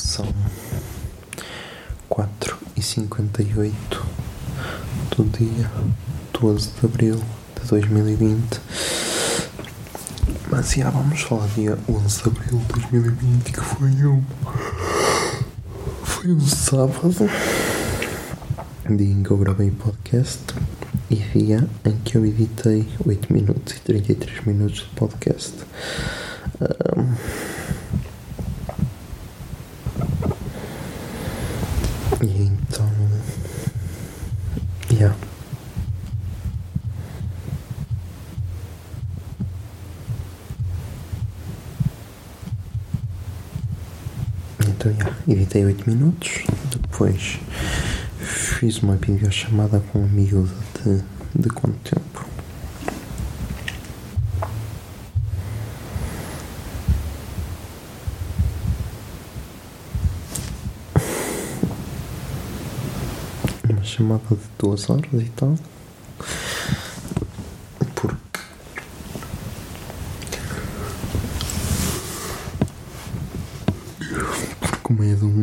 São 4 e 58 do dia 12 de abril de 2020. Mas já vamos falar dia 11 de abril de 2020, que foi um. Foi um sábado. Dia em que eu gravei podcast e dia em que eu editei 8 minutos e 33 minutos de podcast. Ahm, E então. Yeah. Então, yeah, editei 8 minutos. Depois fiz uma videochamada com um amigo de, de quanto tempo? uma chamada de duas horas e tal.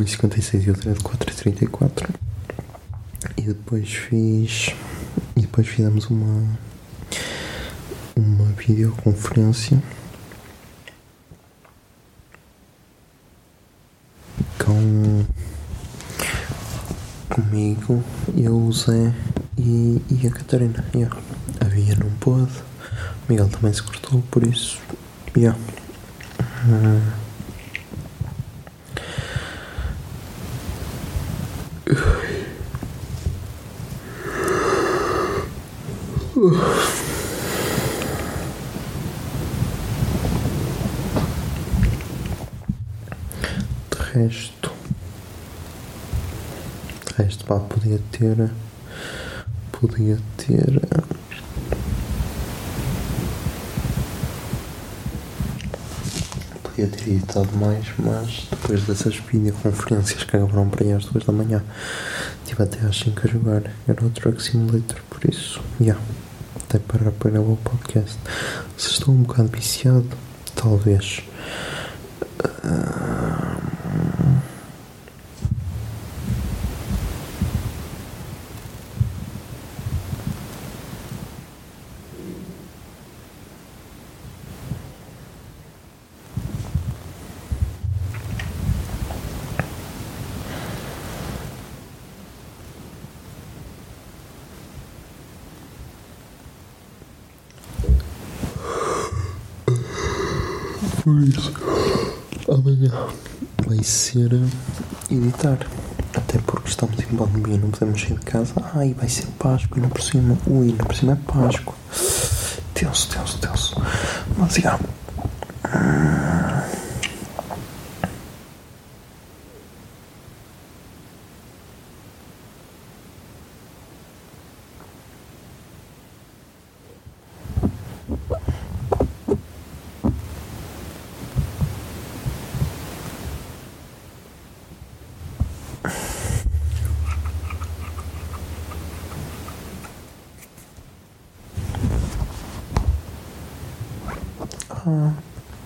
2,56 e outra de 4,34. E depois fiz. E depois fizemos uma. Uma videoconferência. Com. Comigo, eu, o Zé e, e a Catarina. Yeah. A Via não pôde. O Miguel também se cortou, por isso. Yeah. Uh, De resto. De resto, pá, podia ter. Podia ter. Podia ter editado mais, mas depois dessas videoconferências que acabaram para aí às duas da manhã, estive até às 5 a jogar. Era o Truck Simulator, por isso, yeah, até para gravar o podcast. Se estou um bocado viciado, talvez. Ah, Por amanhã vai ser editar. Até porque estamos em pandemia, não podemos sair de casa. Ai, vai ser Páscoa e não por cima. Ui, não por cima é Páscoa. Tenso, tenso, tenso. Mas já. Ah,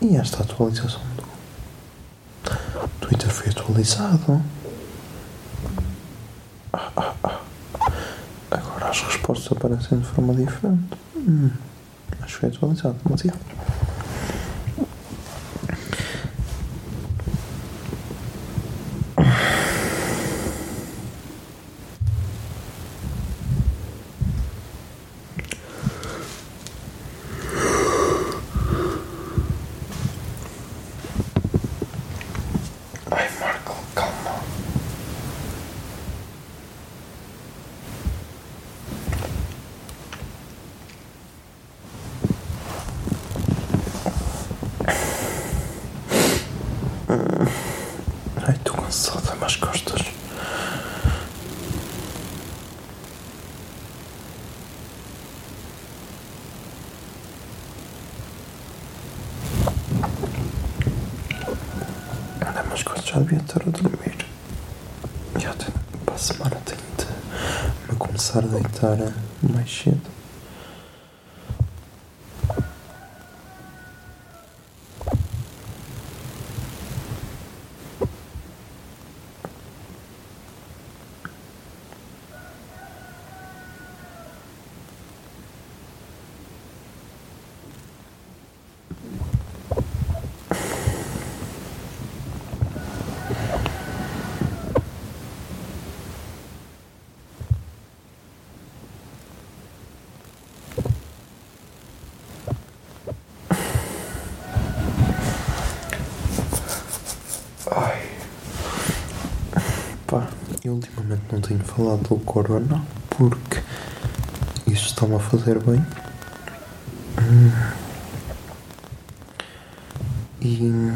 e esta atualização do Twitter foi atualizado. Ah, ah, ah. Agora as respostas aparecem de forma diferente. Hum, acho que foi atualizado, mas é. Costas. Anda, mas eu já devia estar a dormir. Já tenho, para a semana tenho de me começar a deitar mais cedo. Ai. Pá, ultimamente não tenho falado do corona porque isso está-me a fazer bem. E.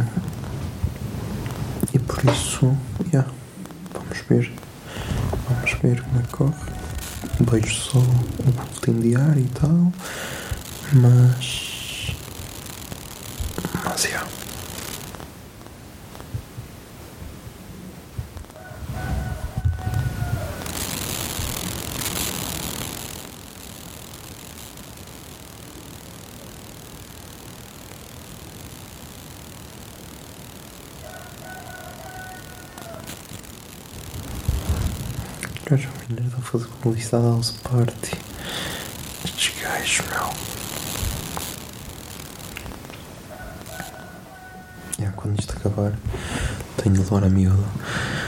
E por isso, yeah, vamos ver. Vamos ver como é que corre. Vejo só o boletim diário e tal. Mas. Mas, yeah. Gajo merda a fazer publicidade house party. Estes gajos, meu. Yeah, quando isto acabar, tenho de levar a miúda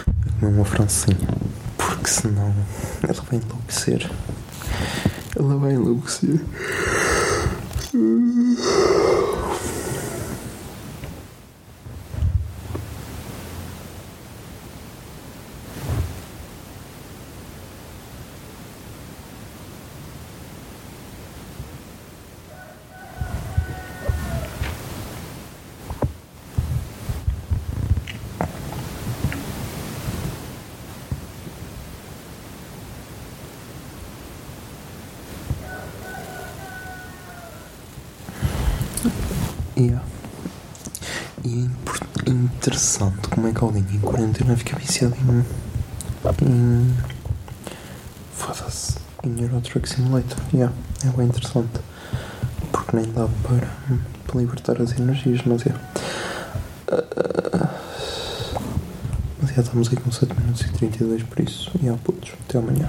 a comer uma francinha. Porque senão ela vai enlouquecer. Ela vai enlouquecer. Yeah. E é interessante como é que alguém em quarentena fica viciado em. em. Foda-se. Em Euro Truck Simulator. Yeah. É bem interessante. Porque nem dá para, para libertar as energias, mas é. Ah, mas já estamos aí com 7 minutos e 32 por isso. E yeah, putos. Até amanhã.